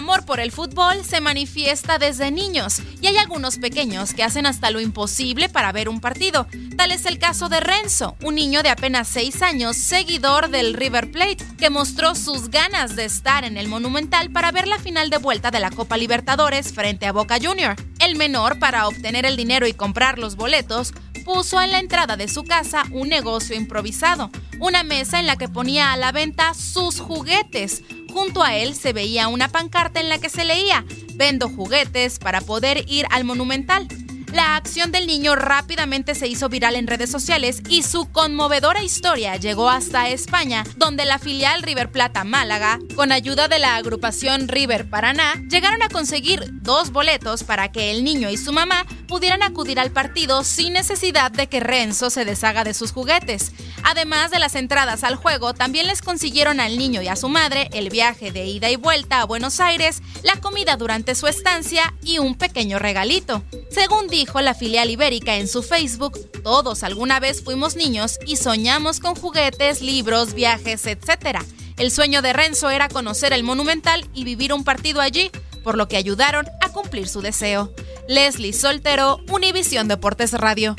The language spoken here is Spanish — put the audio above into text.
Amor por el fútbol se manifiesta desde niños y hay algunos pequeños que hacen hasta lo imposible para ver un partido. Tal es el caso de Renzo, un niño de apenas 6 años, seguidor del River Plate, que mostró sus ganas de estar en el Monumental para ver la final de vuelta de la Copa Libertadores frente a Boca Junior. El menor, para obtener el dinero y comprar los boletos, puso en la entrada de su casa un negocio improvisado, una mesa en la que ponía a la venta sus juguetes. Junto a él se veía una pancarta en la que se leía, vendo juguetes para poder ir al monumental. La acción del niño rápidamente se hizo viral en redes sociales y su conmovedora historia llegó hasta España, donde la filial River Plata Málaga, con ayuda de la agrupación River Paraná, llegaron a conseguir dos boletos para que el niño y su mamá pudieran acudir al partido sin necesidad de que Renzo se deshaga de sus juguetes. Además de las entradas al juego, también les consiguieron al niño y a su madre el viaje de ida y vuelta a Buenos Aires, la comida durante su estancia y un pequeño regalito. Según dijo la filial ibérica en su Facebook, todos alguna vez fuimos niños y soñamos con juguetes, libros, viajes, etc. El sueño de Renzo era conocer el Monumental y vivir un partido allí, por lo que ayudaron a cumplir su deseo. Leslie Soltero, Univisión Deportes Radio.